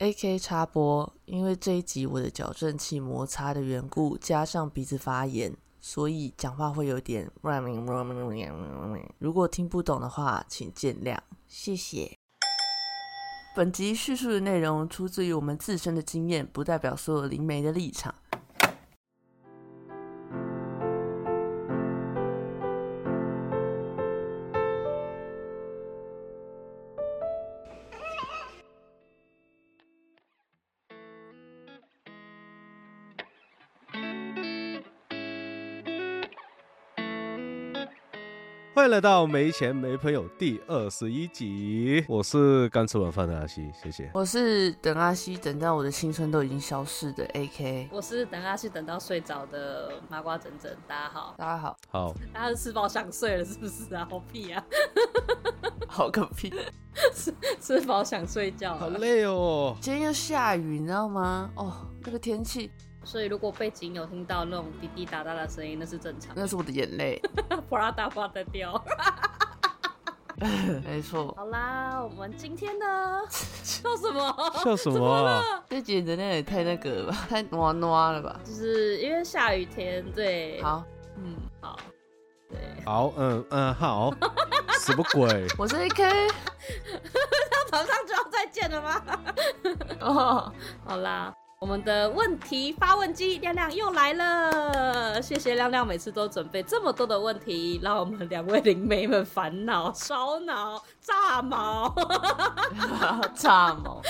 A K 插播，因为这一集我的矫正器摩擦的缘故，加上鼻子发炎，所以讲话会有点。如果听不懂的话，请见谅，谢谢。本集叙述的内容出自于我们自身的经验，不代表所有灵媒的立场。来到没钱没朋友第二十一集，我是刚吃完饭的阿西，谢谢。我是等阿西等到我的青春都已经消逝的 A K，我是等阿西等到睡着的麻瓜整整，大家好，大家好，好，大家是吃饱想睡了是不是啊？好屁啊，好个屁，吃吃饱想睡觉，好累哦。今天又下雨，你知道吗？哦，那个天气，所以如果背景有听到那种滴滴答答的声音，那是正常。那是我的眼泪，普拉达发的掉。没错。好啦，我们今天呢，笑什么？笑什么啊？这集能量也太那个了吧，太暖暖了吧？就是因为下雨天，对，好，嗯，好，对，好，嗯嗯，好，什么鬼？我是 A K，那早上就要再见了吗？哦，好啦，我们的问题发问机亮亮又来了，谢谢亮亮每次都准备这么多的问题，让我们两位灵媒们烦恼、烧脑、炸毛。炸毛，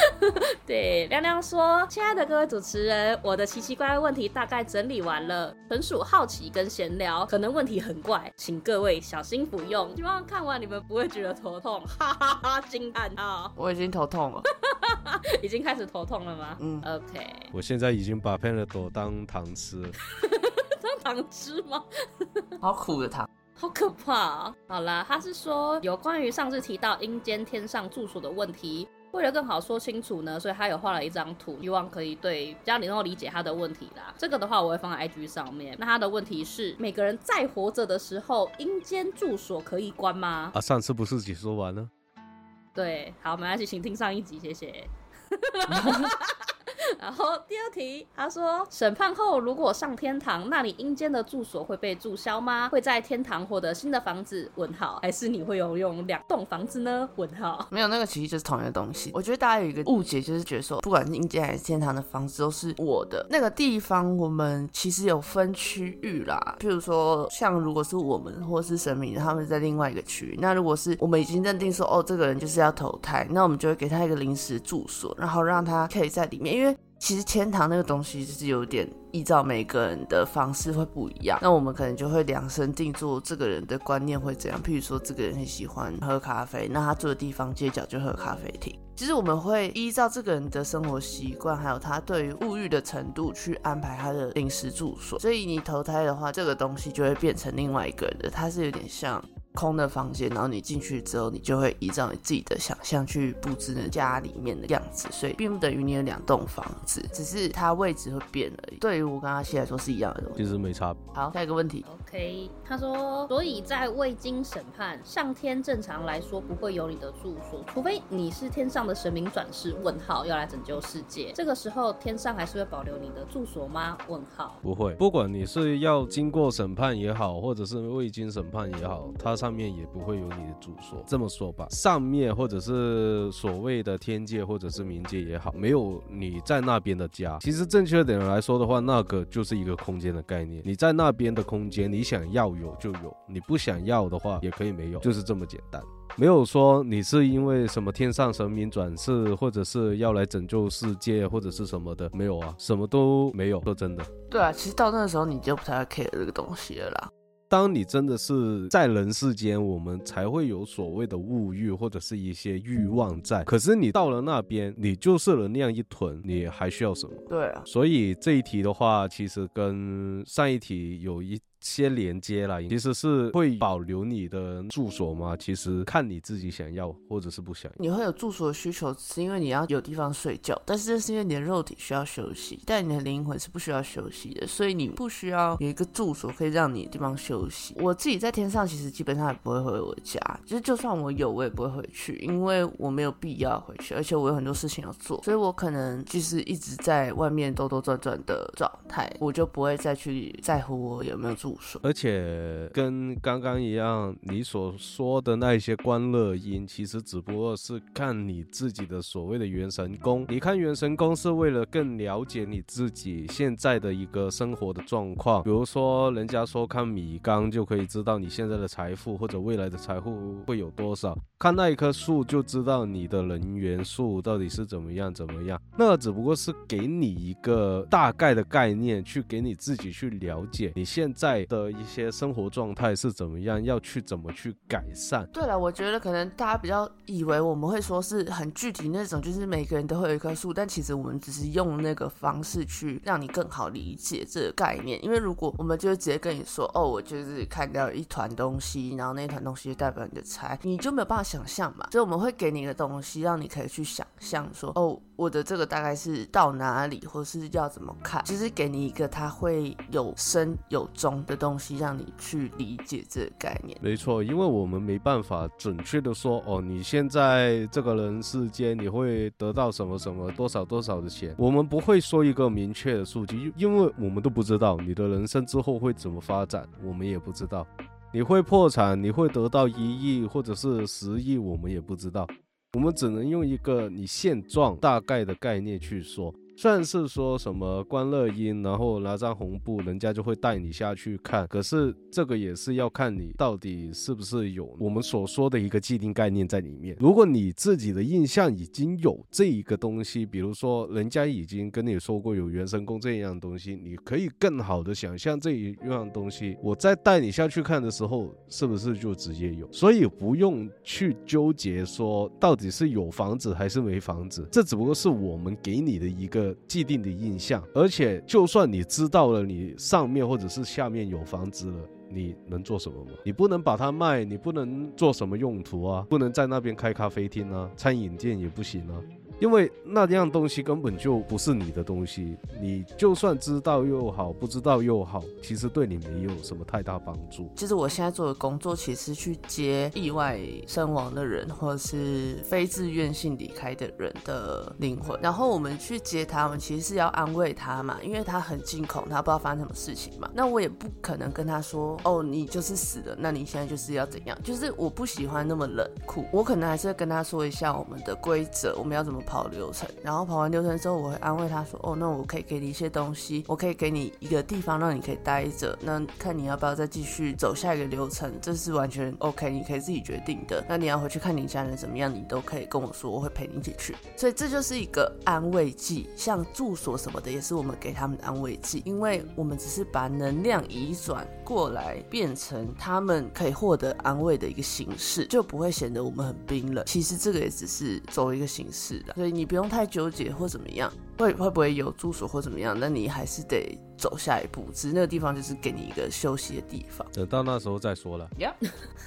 对，亮亮说：“亲爱的各位主持人，我的奇奇怪怪问题大概整理完了，纯属好奇跟闲聊，可能问题很怪，请各位小心服用。希望看完你们不会觉得头痛，哈哈哈！惊叹号，我已经头痛了。已经开始头痛了吗？嗯，OK，我现在已经把 Panadol 当糖吃了。当糖吃吗？好苦的糖，好可怕、啊！好啦，他是说有关于上次提到阴间天上住所的问题，为了更好说清楚呢，所以他有画了一张图，希望可以对比较能够理解他的问题啦。这个的话我会放在 IG 上面。那他的问题是：每个人在活着的时候，阴间住所可以关吗？啊，上次不是解说完了？对，好，没关系，请听上一集，谢谢。然后第二题，他说审判后如果上天堂，那你阴间的住所会被注销吗？会在天堂获得新的房子？问号，还是你会有用两栋房子呢？问号。没有那个其实就是同一个东西。我觉得大家有一个误解，就是觉得说，不管是阴间还是天堂的房子都是我的。那个地方我们其实有分区域啦，譬如说，像如果是我们或是神明，他们在另外一个区域。那如果是我们已经认定说，哦，这个人就是要投胎，那我们就会给他一个临时住所，然后让他可以在里面，因为。其实天堂那个东西就是有点依照每个人的方式会不一样，那我们可能就会量身定做这个人的观念会怎样。譬如说，这个人很喜欢喝咖啡，那他住的地方街角就喝咖啡厅。其实我们会依照这个人的生活习惯，还有他对于物欲的程度去安排他的临时住所。所以你投胎的话，这个东西就会变成另外一个人的，它是有点像。空的房间，然后你进去之后，你就会依照你自己的想象去布置你家里面的样子，所以并不等于你有两栋房子，只是它位置会变而已。对于我跟阿西来说是一样的东西。其实没差别。好，下一个问题。OK，他说，所以在未经审判，上天正常来说不会有你的住所，除非你是天上的神明转世。问号要来拯救世界，这个时候天上还是会保留你的住所吗？问号。不会，不管你是要经过审判也好，或者是未经审判也好，它上面也不会有你的住所。这么说吧，上面或者是所谓的天界或者是冥界也好，没有你在那边的家。其实正确点来说的话，那个就是一个空间的概念。你在那边的空间，你想要有就有，你不想要的话也可以没有，就是这么简单。没有说你是因为什么天上神明转世，或者是要来拯救世界，或者是什么的，没有啊，什么都没有。说真的，对啊，其实到那个时候你就不太 care 这个东西了啦。当你真的是在人世间，我们才会有所谓的物欲或者是一些欲望在。可是你到了那边，你就是了那样一囤，你还需要什么？对啊，所以这一题的话，其实跟上一题有一些连接啦，其实是会保留你的住所吗？其实看你自己想要或者是不想要。你会有住所的需求，是因为你要有地方睡觉，但是这是因为你的肉体需要休息，但你的灵魂是不需要休息的，所以你不需要有一个住所可以让你地方休息。我自己在天上其实基本上也不会回我家，就是就算我有，我也不会回去，因为我没有必要回去，而且我有很多事情要做，所以我可能就是一直在外面兜兜转转的状态，我就不会再去在乎我有没有住而且跟刚刚一样，你所说的那一些观乐音，其实只不过是看你自己的所谓的元神功。你看元神功是为了更了解你自己现在的一个生活的状况，比如说人家说看米缸就可以知道你现在的财富或者未来的财富会有多少，看那一棵树就知道你的人元素到底是怎么样怎么样。那只不过是给你一个大概的概念，去给你自己去了解你现在的一些生活状态是怎么样，要去怎么去改善。对了，我觉得可能大家比较以为我们会说是很具体那种，就是每个人都会有一棵树，但其实我们只是用那个方式去让你更好理解这个概念。因为如果我们就直接跟你说，哦，我就是看到一团东西，然后那团东西代表你的财，你就没有办法想象嘛。所以我们会给你一个东西，让你可以去想象说，哦，我的这个大概是到哪里，或是要怎么看。其实给你一个它会有深有中的东西，让你去理解这个概念。没错，因为我们没办法准确的说，哦，你现在这个人世间你会得到什么什么多少多少的钱，我们不会说一个明确的数据，因为我们都不知道你的人生之后会怎么发展，我们也不知道。你会破产，你会得到一亿或者是十亿，我们也不知道。我们只能用一个你现状大概的概念去说。算是说什么观乐音，然后拿张红布，人家就会带你下去看。可是这个也是要看你到底是不是有我们所说的一个既定概念在里面。如果你自己的印象已经有这一个东西，比如说人家已经跟你说过有原神功这样东西，你可以更好的想象这一样东西。我在带你下去看的时候，是不是就直接有？所以不用去纠结说到底是有房子还是没房子，这只不过是我们给你的一个。既定的印象，而且就算你知道了你上面或者是下面有房子了，你能做什么吗？你不能把它卖，你不能做什么用途啊？不能在那边开咖啡厅啊，餐饮店也不行啊。因为那样东西根本就不是你的东西，你就算知道又好，不知道又好，其实对你没有什么太大帮助。其实我现在做的工作，其实去接意外身亡的人，或者是非自愿性离开的人的灵魂，然后我们去接他们，其实是要安慰他嘛，因为他很惊恐，他不知道发生什么事情嘛。那我也不可能跟他说，哦，你就是死了，那你现在就是要怎样？就是我不喜欢那么冷酷，我可能还是会跟他说一下我们的规则，我们要怎么。跑流程，然后跑完流程之后，我会安慰他说：“哦，那我可以给你一些东西，我可以给你一个地方让你可以待着。那看你要不要再继续走下一个流程，这是完全 OK，你可以自己决定的。那你要回去看你家人怎么样，你都可以跟我说，我会陪你一起去。所以这就是一个安慰剂，像住所什么的也是我们给他们的安慰剂，因为我们只是把能量移转过来，变成他们可以获得安慰的一个形式，就不会显得我们很冰冷。其实这个也只是走一个形式的。”所以你不用太纠结或怎么样，会会不会有住所或怎么样？那你还是得走下一步，只是那个地方就是给你一个休息的地方。等到那时候再说了。呀，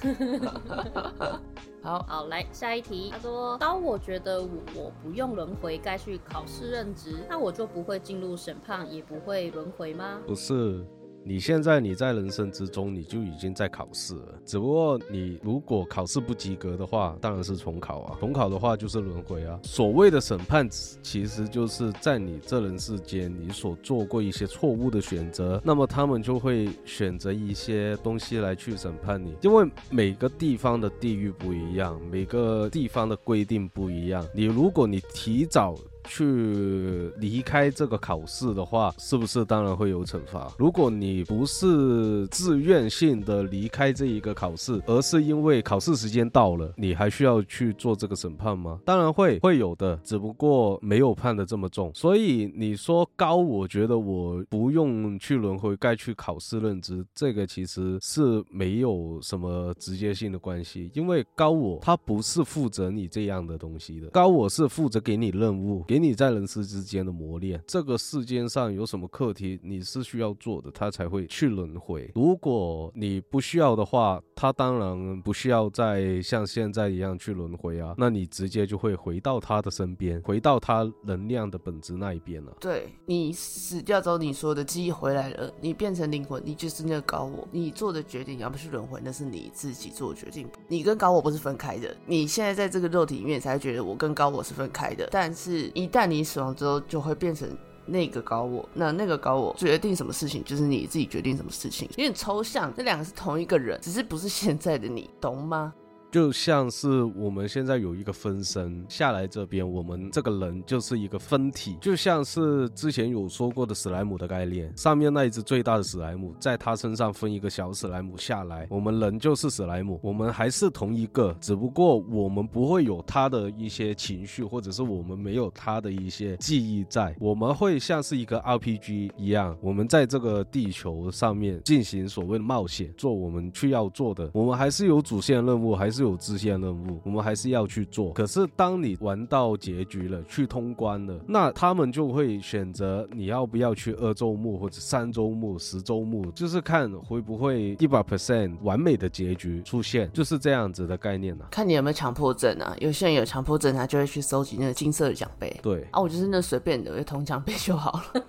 好好来下一题。他说：当我觉得我不用轮回，该去考试任职，那我就不会进入审判，也不会轮回吗？不是。你现在你在人生之中，你就已经在考试了。只不过你如果考试不及格的话，当然是重考啊。重考的话就是轮回啊。所谓的审判，其实就是在你这人世间，你所做过一些错误的选择，那么他们就会选择一些东西来去审判你。因为每个地方的地域不一样，每个地方的规定不一样。你如果你提早。去离开这个考试的话，是不是当然会有惩罚？如果你不是自愿性的离开这一个考试，而是因为考试时间到了，你还需要去做这个审判吗？当然会，会有的，只不过没有判的这么重。所以你说高，我觉得我不用去轮回，该去考试任职，这个其实是没有什么直接性的关系，因为高我他不是负责你这样的东西的，高我是负责给你任务。给你在人世之间的磨练。这个世间上有什么课题你是需要做的，他才会去轮回。如果你不需要的话，他当然不需要再像现在一样去轮回啊。那你直接就会回到他的身边，回到他能量的本质那一边了。对你死掉之后，你说的记忆回来了，你变成灵魂，你就是那个高我。你做的决定你要不去轮回，那是你自己做的决定。你跟高我不是分开的。你现在在这个肉体里面才觉得我跟高我是分开的，但是一旦你死亡之后，就会变成那个高我。那那个高我决定什么事情，就是你自己决定什么事情，有点抽象。这两个是同一个人，只是不是现在的你，懂吗？就像是我们现在有一个分身下来这边，我们这个人就是一个分体，就像是之前有说过的史莱姆的概念，上面那一只最大的史莱姆，在他身上分一个小史莱姆下来，我们人就是史莱姆，我们还是同一个，只不过我们不会有他的一些情绪，或者是我们没有他的一些记忆在，我们会像是一个 RPG 一样，我们在这个地球上面进行所谓的冒险，做我们去要做的，我们还是有主线任务，还是。有支线任务，我们还是要去做。可是当你玩到结局了，去通关了，那他们就会选择你要不要去二周目或者三周目、十周目，就是看会不会一百 percent 完美的结局出现，就是这样子的概念呢。看你有没有强迫症啊？有些人有强迫症，他就会去收集那个金色的奖杯。对啊，我就是那随便的，就铜奖杯就好了，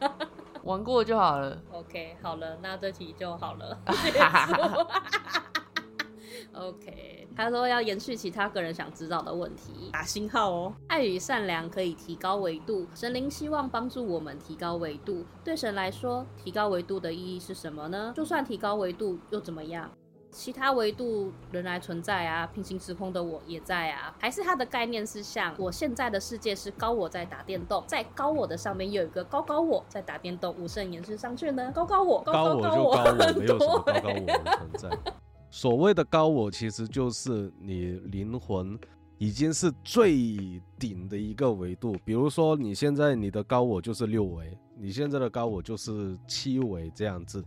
玩过就好了。OK，好了，那这题就好了。OK，他说要延续其他个人想知道的问题，打星号哦。爱与善良可以提高维度，神灵希望帮助我们提高维度。对神来说，提高维度的意义是什么呢？就算提高维度又怎么样？其他维度仍然存在啊，平行时空的我也在啊。还是他的概念是像我现在的世界是高我在打电动，在高我的上面有一个高高我在打电动，无甚延伸上去呢？高高我，高我就高我，没有什么高高我的存在。所谓的高我，其实就是你灵魂已经是最顶的一个维度。比如说，你现在你的高我就是六维，你现在的高我就是七维这样子。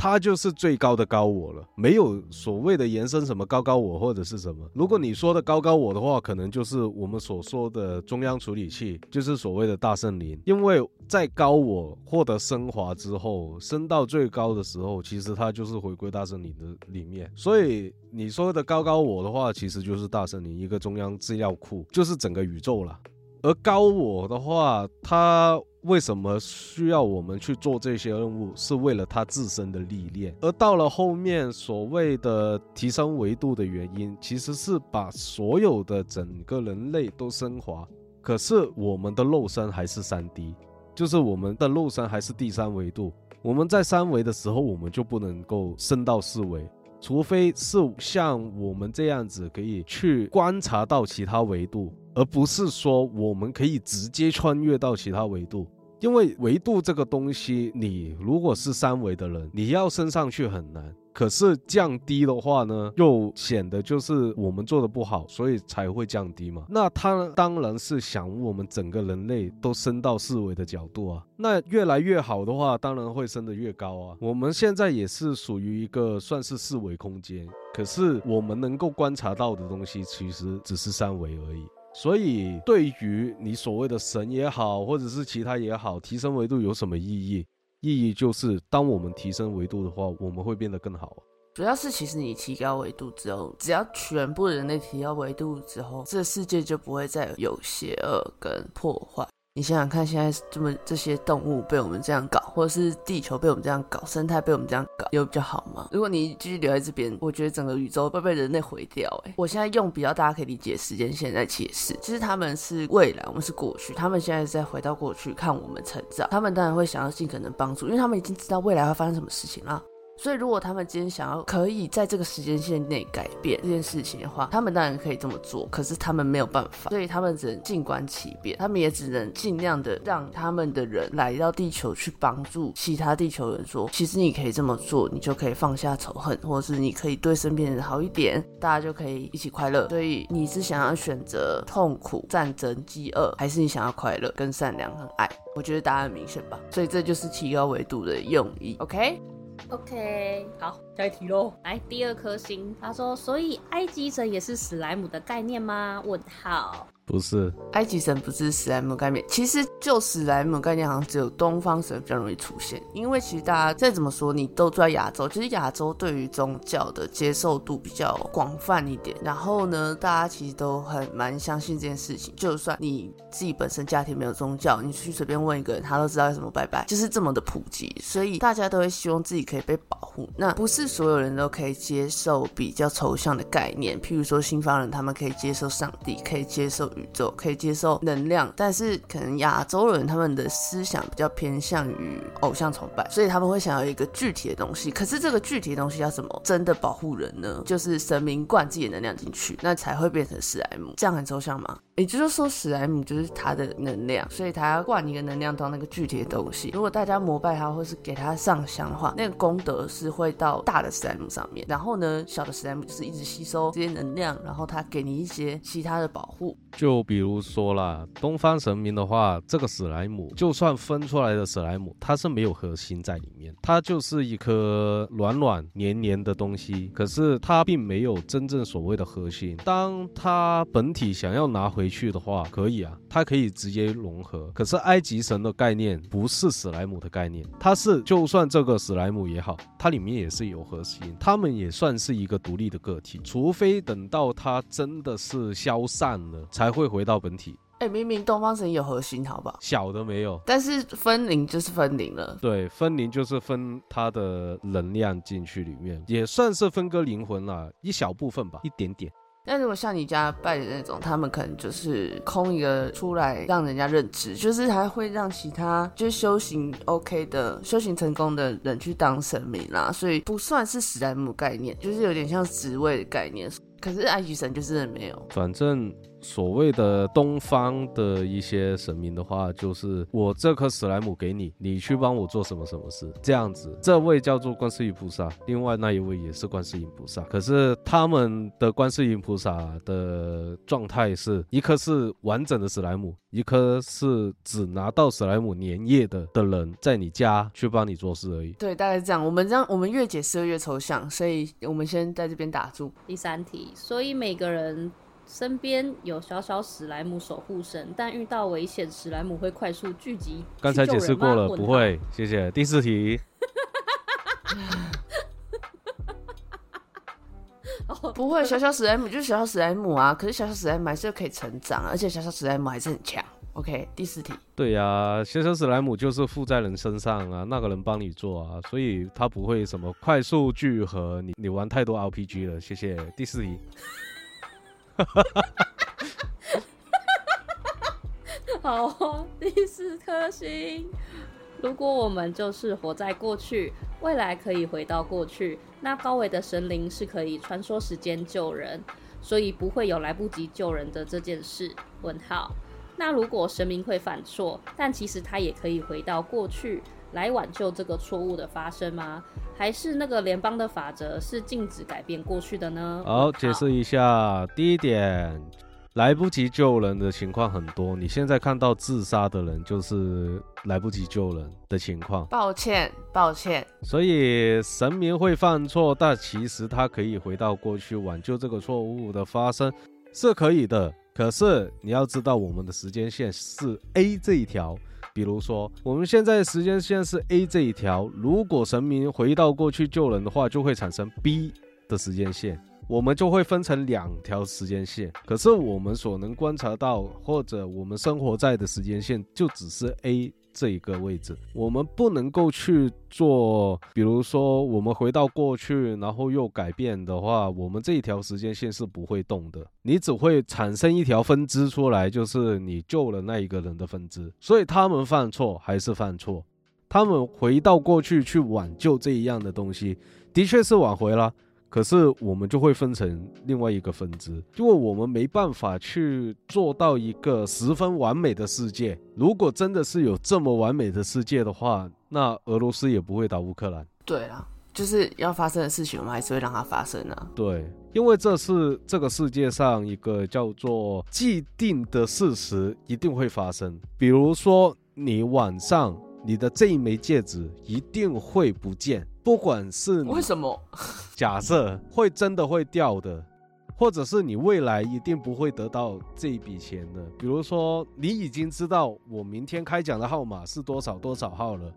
他就是最高的高我了，没有所谓的延伸什么高高我或者是什么。如果你说的高高我的话，可能就是我们所说的中央处理器，就是所谓的大圣灵。因为在高我获得升华之后，升到最高的时候，其实它就是回归大圣灵的里面。所以你说的高高我的话，其实就是大圣灵一个中央资料库，就是整个宇宙了。而高我的话，它。为什么需要我们去做这些任务？是为了他自身的历练。而到了后面，所谓的提升维度的原因，其实是把所有的整个人类都升华。可是我们的肉身还是三 D，就是我们的肉身还是第三维度。我们在三维的时候，我们就不能够升到四维。除非是像我们这样子，可以去观察到其他维度，而不是说我们可以直接穿越到其他维度。因为维度这个东西，你如果是三维的人，你要升上去很难。可是降低的话呢，又显得就是我们做的不好，所以才会降低嘛。那他当然是想我们整个人类都升到四维的角度啊。那越来越好的话，当然会升得越高啊。我们现在也是属于一个算是四维空间，可是我们能够观察到的东西其实只是三维而已。所以对于你所谓的神也好，或者是其他也好，提升维度有什么意义？意义就是，当我们提升维度的话，我们会变得更好。主要是，其实你提高维度之后，只要全部人类提高维度之后，这世界就不会再有邪恶跟破坏。你想想看，现在这么这些动物被我们这样搞，或者是地球被我们这样搞，生态被我们这样搞，有比较好吗？如果你继续留在这边，我觉得整个宇宙会被人类毁掉。哎，我现在用比较大家可以理解时间线在解释，其实他们是未来，我们是过去，他们现在在回到过去看我们成长，他们当然会想要尽可能帮助，因为他们已经知道未来会发生什么事情了。所以，如果他们今天想要可以在这个时间线内改变这件事情的话，他们当然可以这么做。可是他们没有办法，所以他们只能静观其变。他们也只能尽量的让他们的人来到地球去帮助其他地球人，说其实你可以这么做，你就可以放下仇恨，或者是你可以对身边人好一点，大家就可以一起快乐。所以你是想要选择痛苦、战争、饥饿，还是你想要快乐、跟善良、和爱？我觉得答案很明显吧。所以这就是提高维度的用意。OK。OK，好，下一题喽。来，第二颗星，他说，所以埃及神也是史莱姆的概念吗？问号。不是，埃及神不是史莱姆概念，其实就史莱姆概念好像只有东方神比较容易出现，因为其实大家再怎么说，你都住在亚洲，其实亚洲对于宗教的接受度比较广泛一点。然后呢，大家其实都很蛮相信这件事情，就算你自己本身家庭没有宗教，你去随便问一个人，他都知道要怎么拜拜，就是这么的普及，所以大家都会希望自己可以被保护。那不是所有人都可以接受比较抽象的概念，譬如说西方人，他们可以接受上帝，可以接受。宇宙可以接受能量，但是可能亚洲人他们的思想比较偏向于偶像崇拜，所以他们会想要一个具体的东西。可是这个具体的东西要怎么真的保护人呢？就是神明灌自己的能量进去，那才会变成史莱姆。这样很抽象吗？也就是说，史莱姆就是他的能量，所以他要灌一个能量到那个具体的东西。如果大家膜拜他或是给他上香的话，那个功德是会到大的史莱姆上面，然后呢，小的史莱姆是一直吸收这些能量，然后他给你一些其他的保护。就比如说啦，东方神明的话，这个史莱姆就算分出来的史莱姆，它是没有核心在里面，它就是一颗软软黏黏的东西，可是它并没有真正所谓的核心。当它本体想要拿回去的话，可以啊，它可以直接融合。可是埃及神的概念不是史莱姆的概念，它是就算这个史莱姆也好，它里面也是有核心，他们也算是一个独立的个体，除非等到它真的是消散了。才会回到本体。哎，明明东方神有核心，好不好？小的没有，但是分灵就是分灵了。对，分灵就是分它的能量进去里面，也算是分割灵魂了一小部分吧，一点点。那如果像你家拜的那种，他们可能就是空一个出来让人家认知，就是还会让其他就是修行 OK 的、修行成功的人去当神明啦，所以不算是史莱姆概念，就是有点像职位的概念。可是埃及神就是没有，反正。所谓的东方的一些神明的话，就是我这颗史莱姆给你，你去帮我做什么什么事，这样子。这位叫做观世音菩萨，另外那一位也是观世音菩萨。可是他们的观世音菩萨的状态是一颗是完整的史莱姆，一颗是只拿到史莱姆粘液的的人，在你家去帮你做事而已。对，大概是这样。我们这样，我们越解释越抽象，所以我们先在这边打住。第三题，所以每个人。身边有小小史莱姆守护神，但遇到危险，史莱姆会快速聚集。刚才解释过了，不会。谢谢。第四题。不会，小小史莱姆就是小小史莱姆啊。可是小小史莱姆还是可以成长，而且小小史莱姆还是很强。OK，第四题。对呀，小小史莱姆就是附在人身上啊，那个人帮你做啊，所以他不会什么快速聚合。你你玩太多 RPG 了。谢谢。第四题。好，第四颗星。如果我们就是活在过去，未来可以回到过去，那高维的神灵是可以穿梭时间救人，所以不会有来不及救人的这件事。问号。那如果神明会犯错，但其实他也可以回到过去。来挽救这个错误的发生吗？还是那个联邦的法则是禁止改变过去的呢？好，解释一下。第一点，来不及救人的情况很多。你现在看到自杀的人，就是来不及救人的情况。抱歉，抱歉。所以神明会犯错，但其实他可以回到过去挽救这个错误的发生，是可以的。可是你要知道，我们的时间线是 A 这一条。比如说，我们现在时间线是 A 这一条，如果神明回到过去救人的话，就会产生 B 的时间线，我们就会分成两条时间线。可是我们所能观察到，或者我们生活在的时间线，就只是 A。这一个位置，我们不能够去做。比如说，我们回到过去，然后又改变的话，我们这一条时间线是不会动的。你只会产生一条分支出来，就是你救了那一个人的分支。所以他们犯错还是犯错，他们回到过去去挽救这一样的东西，的确是挽回了。可是我们就会分成另外一个分支，因为我们没办法去做到一个十分完美的世界。如果真的是有这么完美的世界的话，那俄罗斯也不会打乌克兰。对啊，就是要发生的事情，我们还是会让它发生啊。对，因为这是这个世界上一个叫做既定的事实，一定会发生。比如说，你晚上你的这一枚戒指一定会不见。不管是为什么，假设会真的会掉的，或者是你未来一定不会得到这一笔钱的。比如说，你已经知道我明天开奖的号码是多少多少号了，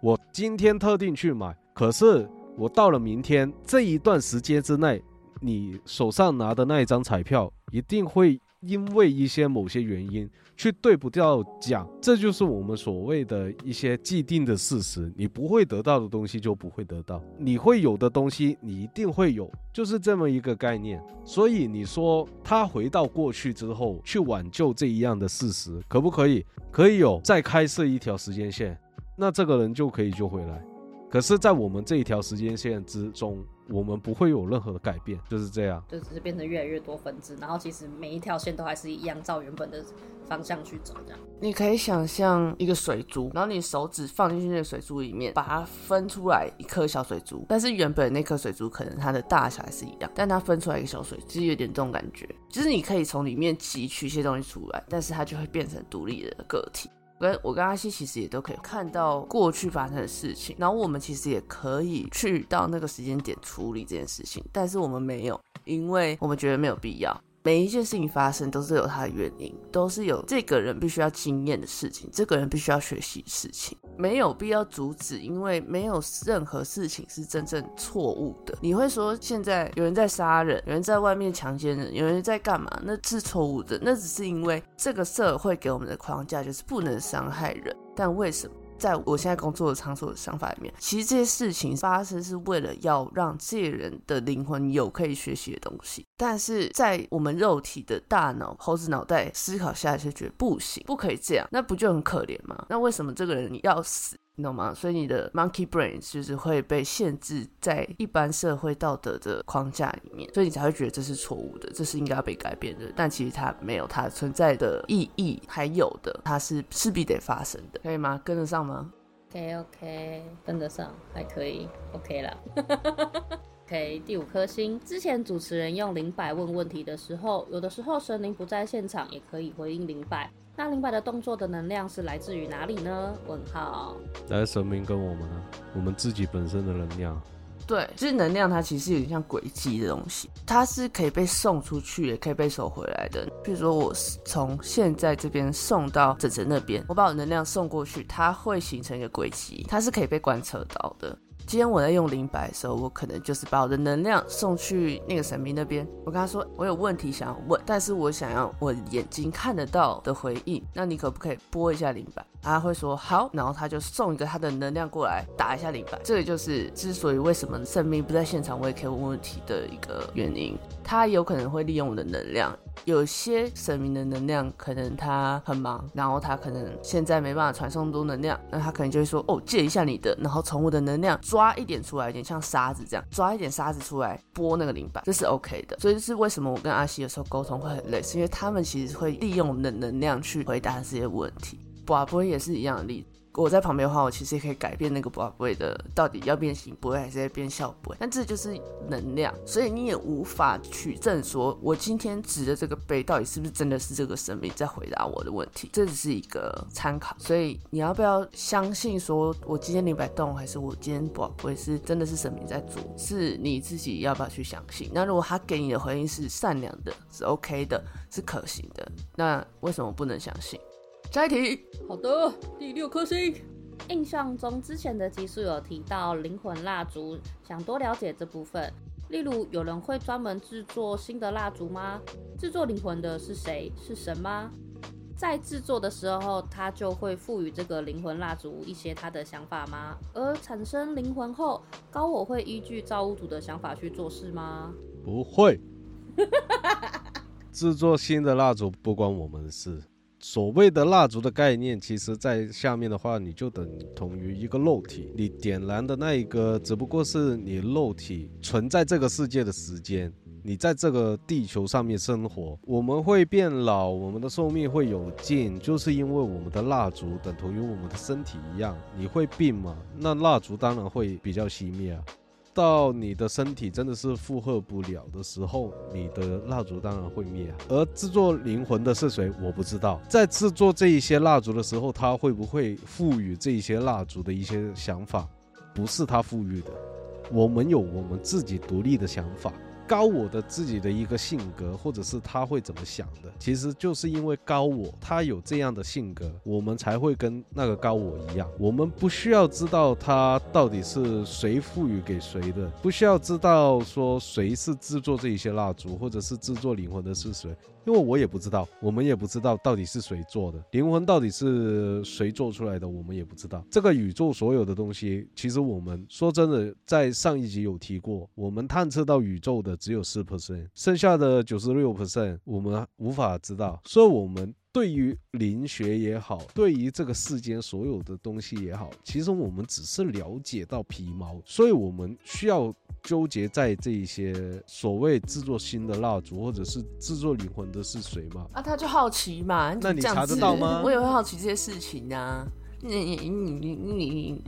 我今天特定去买，可是我到了明天这一段时间之内，你手上拿的那一张彩票一定会。因为一些某些原因去对不掉讲，这就是我们所谓的一些既定的事实。你不会得到的东西就不会得到，你会有的东西你一定会有，就是这么一个概念。所以你说他回到过去之后去挽救这一样的事实，可不可以？可以有，再开设一条时间线，那这个人就可以救回来。可是，在我们这一条时间线之中，我们不会有任何的改变，就是这样，就只是变成越来越多分支，然后其实每一条线都还是一样，照原本的方向去走，这样。你可以想象一个水珠，然后你手指放进去那个水珠里面，把它分出来一颗小水珠，但是原本那颗水珠可能它的大小还是一样，但它分出来一个小水，其实有点这种感觉，就是你可以从里面汲取一些东西出来，但是它就会变成独立的个体。跟我跟阿西其实也都可以看到过去发生的事情，然后我们其实也可以去到那个时间点处理这件事情，但是我们没有，因为我们觉得没有必要。每一件事情发生都是有它的原因，都是有这个人必须要经验的事情，这个人必须要学习事情，没有必要阻止，因为没有任何事情是真正错误的。你会说现在有人在杀人，有人在外面强奸人，有人在干嘛？那是错误的，那只是因为这个社会给我们的框架就是不能伤害人，但为什么？在我现在工作的场所的想法里面，其实这些事情发生是为了要让这些人的灵魂有可以学习的东西，但是在我们肉体的大脑、猴子脑袋思考下就，觉得不行，不可以这样，那不就很可怜吗？那为什么这个人要死？懂吗？所以你的 monkey brain 就是会被限制在一般社会道德的框架里面，所以你才会觉得这是错误的，这是应该要被改变的。但其实它没有它存在的意义，还有的它是势必得发生的，可以吗？跟得上吗？OK OK，跟得上，还可以，OK 了。OK，第五颗星。之前主持人用灵摆问问题的时候，有的时候神灵不在现场也可以回应灵摆。那灵摆的动作的能量是来自于哪里呢？问号。来神明跟我们啊，我们自己本身的能量。对，就是能量，它其实有点像轨迹的东西，它是可以被送出去，也可以被收回来的。比如说，我从现在这边送到整整那边，我把我能量送过去，它会形成一个轨迹，它是可以被观测到的。今天我在用灵摆的时候，我可能就是把我的能量送去那个神明那边。我跟他说，我有问题想要问，但是我想要我眼睛看得到的回应。那你可不可以拨一下灵摆？他会说好，然后他就送一个他的能量过来打一下灵摆。这个就是之所以为什么神明不在现场，我也可以问问题的一个原因。他有可能会利用我的能量。有些神明的能量可能他很忙，然后他可能现在没办法传送多能量，那他可能就会说哦借一下你的，然后从我的能量抓一点出来，有点像沙子这样，抓一点沙子出来拨那个灵摆，这是 OK 的。所以这是为什么我跟阿西有时候沟通会很累，是因为他们其实会利用我们的能量去回答这些问题。不不会也是一样的例子。我在旁边的话，我其实也可以改变那个不会的到底要变形不会还是变效不会，但这就是能量，所以你也无法取证说我今天指的这个杯到底是不是真的是这个神明在回答我的问题，这只是一个参考。所以你要不要相信说我今天灵摆动，还是我今天不会是真的是神明在做，是你自己要不要去相信？那如果他给你的回应是善良的，是 OK 的，是可行的，那为什么不能相信？下一题，好的，第六颗星。印象中之前的集数有提到灵魂蜡烛，想多了解这部分。例如，有人会专门制作新的蜡烛吗？制作灵魂的是谁？是神吗？在制作的时候，他就会赋予这个灵魂蜡烛一些他的想法吗？而产生灵魂后，高我会依据造物主的想法去做事吗？不会。制作新的蜡烛不关我们的事。所谓的蜡烛的概念，其实在下面的话，你就等同于一个肉体。你点燃的那一个，只不过是你肉体存在这个世界的时间。你在这个地球上面生活，我们会变老，我们的寿命会有尽，就是因为我们的蜡烛等同于我们的身体一样。你会病吗？那蜡烛当然会比较熄灭啊。到你的身体真的是负荷不了的时候，你的蜡烛当然会灭。而制作灵魂的是谁？我不知道。在制作这一些蜡烛的时候，他会不会赋予这一些蜡烛的一些想法？不是他赋予的，我们有我们自己独立的想法，高我的自己的一个性格，或者是他会怎么想的，其实就是因为高我他有这样的性格，我们才会跟那个高我一样。我们不需要知道他到底是谁赋予给谁的，不需要知道说谁是制作这一些蜡烛，或者是制作灵魂的是谁。因为我也不知道，我们也不知道到底是谁做的灵魂到底是谁做出来的，我们也不知道。这个宇宙所有的东西，其实我们说真的，在上一集有提过，我们探测到宇宙的只有四 percent，剩下的九十六 percent 我们无法知道。所以，我们。对于灵学也好，对于这个世间所有的东西也好，其实我们只是了解到皮毛，所以我们需要纠结在这一些所谓制作新的蜡烛，或者是制作灵魂的是谁吗？啊，他就好奇嘛，那你查得到吗我也会好奇这些事情啊。你你你你你，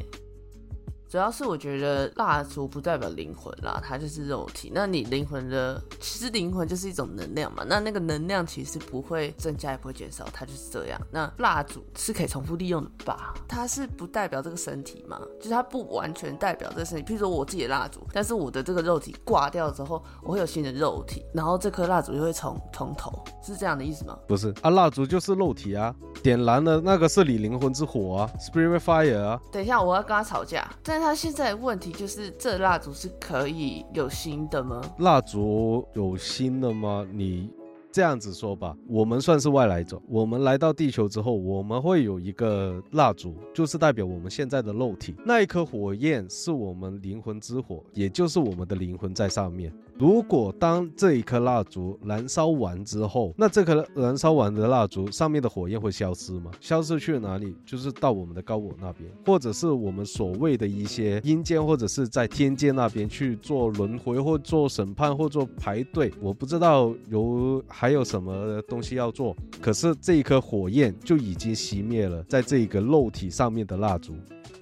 主要是我觉得蜡烛不代表灵魂啦，它就是肉体。那你灵魂的，其实灵魂就是一种能量嘛。那那个能量其实不会增加也不会减少，它就是这样。那蜡烛是可以重复利用的吧？它是不代表这个身体嘛？就是它不完全代表这个身体。譬如说我自己的蜡烛，但是我的这个肉体挂掉之后，我会有新的肉体，然后这颗蜡烛就会从从头，是这样的意思吗？不是啊，蜡烛就是肉体啊，点燃的那个是你灵魂之火啊，spirit fire 啊。等一下，我要跟他吵架。但他现在问题就是，这蜡烛是可以有新的吗？蜡烛有新的吗？你这样子说吧，我们算是外来者。我们来到地球之后，我们会有一个蜡烛，就是代表我们现在的肉体。那一颗火焰是我们灵魂之火，也就是我们的灵魂在上面。如果当这一颗蜡烛燃烧完之后，那这颗燃烧完的蜡烛上面的火焰会消失吗？消失去了哪里？就是到我们的高我那边，或者是我们所谓的一些阴间，或者是在天界那边去做轮回，或做审判，或做排队。我不知道有还有什么东西要做，可是这一颗火焰就已经熄灭了，在这一个肉体上面的蜡烛。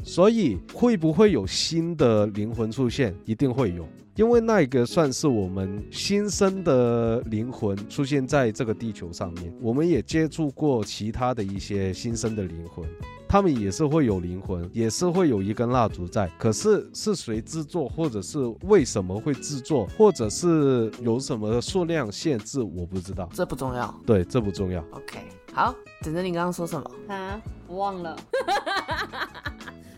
所以会不会有新的灵魂出现？一定会有，因为那个算是我们新生的灵魂出现在这个地球上面。我们也接触过其他的一些新生的灵魂，他们也是会有灵魂，也是会有一根蜡烛在。可是是谁制作，或者是为什么会制作，或者是有什么数量限制，我不知道。这不重要。对，这不重要。OK，好，等着你刚刚说什么？啊，我 忘了。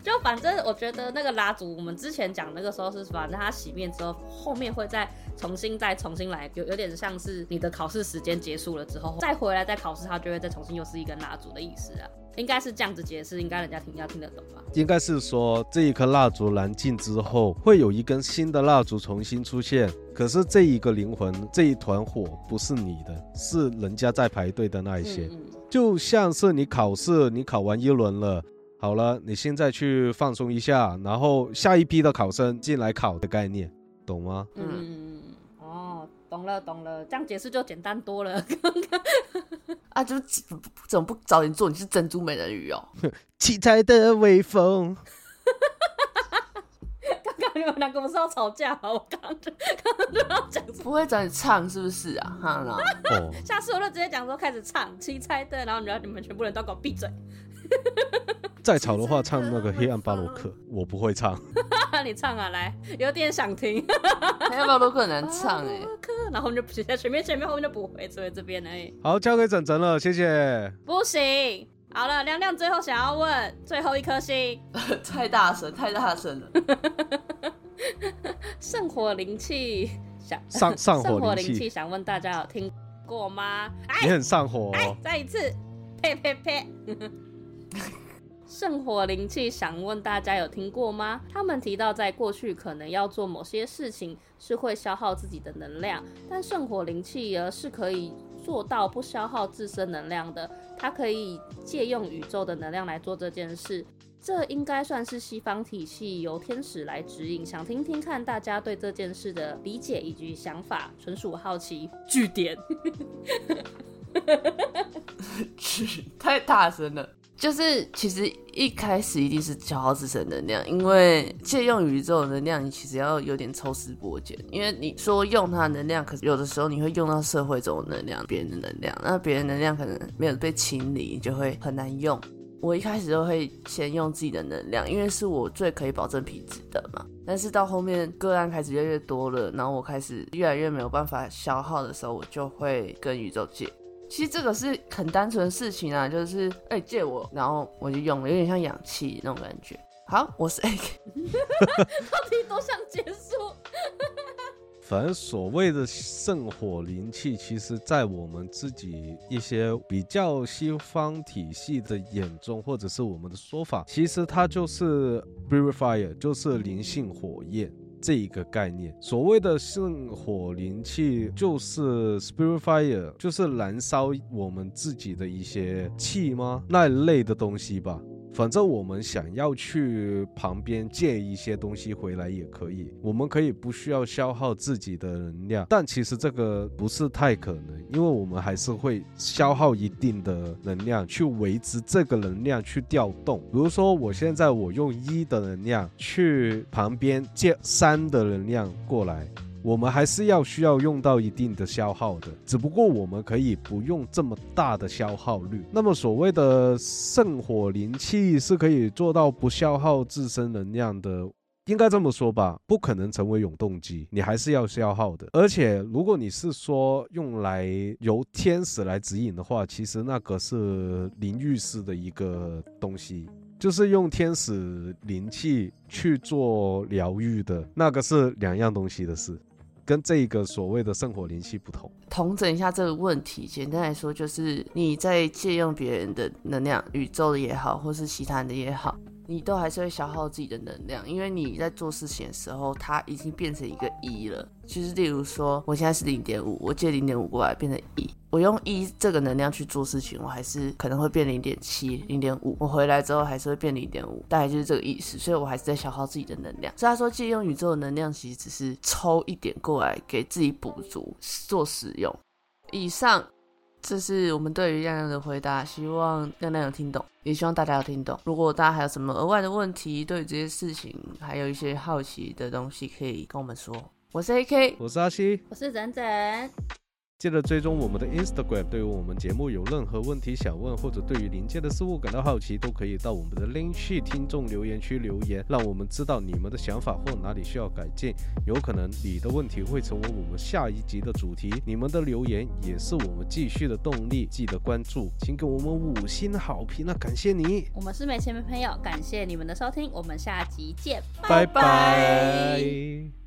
就反正我觉得那个蜡烛，我们之前讲那个时候是，反正它熄灭之后，后面会再重新再重新来，有有点像是你的考试时间结束了之后，再回来再考试，它就会再重新又是一根蜡烛的意思啊，应该是这样子解释，应该人家听要听得懂吧？应该是说这一颗蜡烛燃尽之后，会有一根新的蜡烛重新出现。可是这一个灵魂，这一团火不是你的，是人家在排队的那一些。嗯嗯就像是你考试，你考完一轮了，好了，你现在去放松一下，然后下一批的考生进来考的概念，懂吗？嗯哦，懂了懂了，这样解释就简单多了。啊，就怎怎么不早点做？你是珍珠美人鱼哦。七彩的微风，刚刚你们两个不是要吵架吗？我刚刚就刚刚就要讲？不会找你唱是不是啊？哈啦，哦，下次我就直接讲说开始唱七彩的，然后你们你们全部人都给我闭嘴。再吵的话唱那个黑暗巴洛克，我不会唱。你唱啊，来，有点想听。黑暗巴洛克很难唱哎、然后我们就写在前面，前面后面就不会，只会这边而已。好，交给整整了，谢谢。不行，好了，亮亮最后想要问最后一颗星，太大声，太大声了。圣火灵气想上上火灵气想问大家有听过吗？你哎很上火。再一次，呸呸呸！圣火灵气想问大家有听过吗？他们提到在过去可能要做某些事情是会消耗自己的能量，但圣火灵气而是可以做到不消耗自身能量的，它可以借用宇宙的能量来做这件事。这应该算是西方体系由天使来指引，想听听看大家对这件事的理解以及想法，纯属好奇。据点。太大声了。就是其实一开始一定是消耗自身能量，因为借用宇宙能量，你其实要有点抽丝剥茧。因为你说用它能量，可是有的时候你会用到社会中的能量、别人的能量，那别人能量可能没有被清理，你就会很难用。我一开始都会先用自己的能量，因为是我最可以保证品质的嘛。但是到后面个案开始越来越多了，然后我开始越来越没有办法消耗的时候，我就会跟宇宙借。其实这个是很单纯的事情啊，就是哎、借我，然后我就用了，有点像氧气那种感觉。好，我是 A K，到底多想结束？反正所谓的圣火灵气，其实在我们自己一些比较西方体系的眼中，或者是我们的说法，其实它就是 purifier，就是灵性火焰。这一个概念，所谓的圣火灵气就是 spirit fire，就是燃烧我们自己的一些气吗？那一类的东西吧。反正我们想要去旁边借一些东西回来也可以，我们可以不需要消耗自己的能量，但其实这个不是太可能，因为我们还是会消耗一定的能量去维持这个能量去调动。比如说，我现在我用一的能量去旁边借三的能量过来。我们还是要需要用到一定的消耗的，只不过我们可以不用这么大的消耗率。那么所谓的圣火灵气是可以做到不消耗自身能量的，应该这么说吧，不可能成为永动机，你还是要消耗的。而且如果你是说用来由天使来指引的话，其实那个是灵域式的一个东西。就是用天使灵气去做疗愈的那个是两样东西的事。跟这个所谓的圣火联系不同，同整一下这个问题，简单来说就是你在借用别人的能量，宇宙的也好，或是其他的也好，你都还是会消耗自己的能量，因为你在做事情的时候，它已经变成一个一了。就是例如说，我现在是零点五，我借零点五过来变成一，我用一这个能量去做事情，我还是可能会变零点七、零点五，我回来之后还是会变零点五，大概就是这个意思。所以我还是在消耗自己的能量。所以他说，借用宇宙的能量，其实只是抽一点过来给自己补足做使用。以上，这是我们对于亮亮的回答，希望亮亮有听懂，也希望大家有听懂。如果大家还有什么额外的问题，对于这些事情还有一些好奇的东西，可以跟我们说。我是 AK，我是阿西，我是整整，记得追踪我们的 Instagram。对于我们节目有任何问题想问，或者对于临界的事物感到好奇，都可以到我们的 Link 去听众留言区留言，让我们知道你们的想法或哪里需要改进。有可能你的问题会成为我们下一集的主题，你们的留言也是我们继续的动力。记得关注，请给我们五星好评啊！感谢你，我们是没钱没朋友，感谢你们的收听，我们下集见，拜拜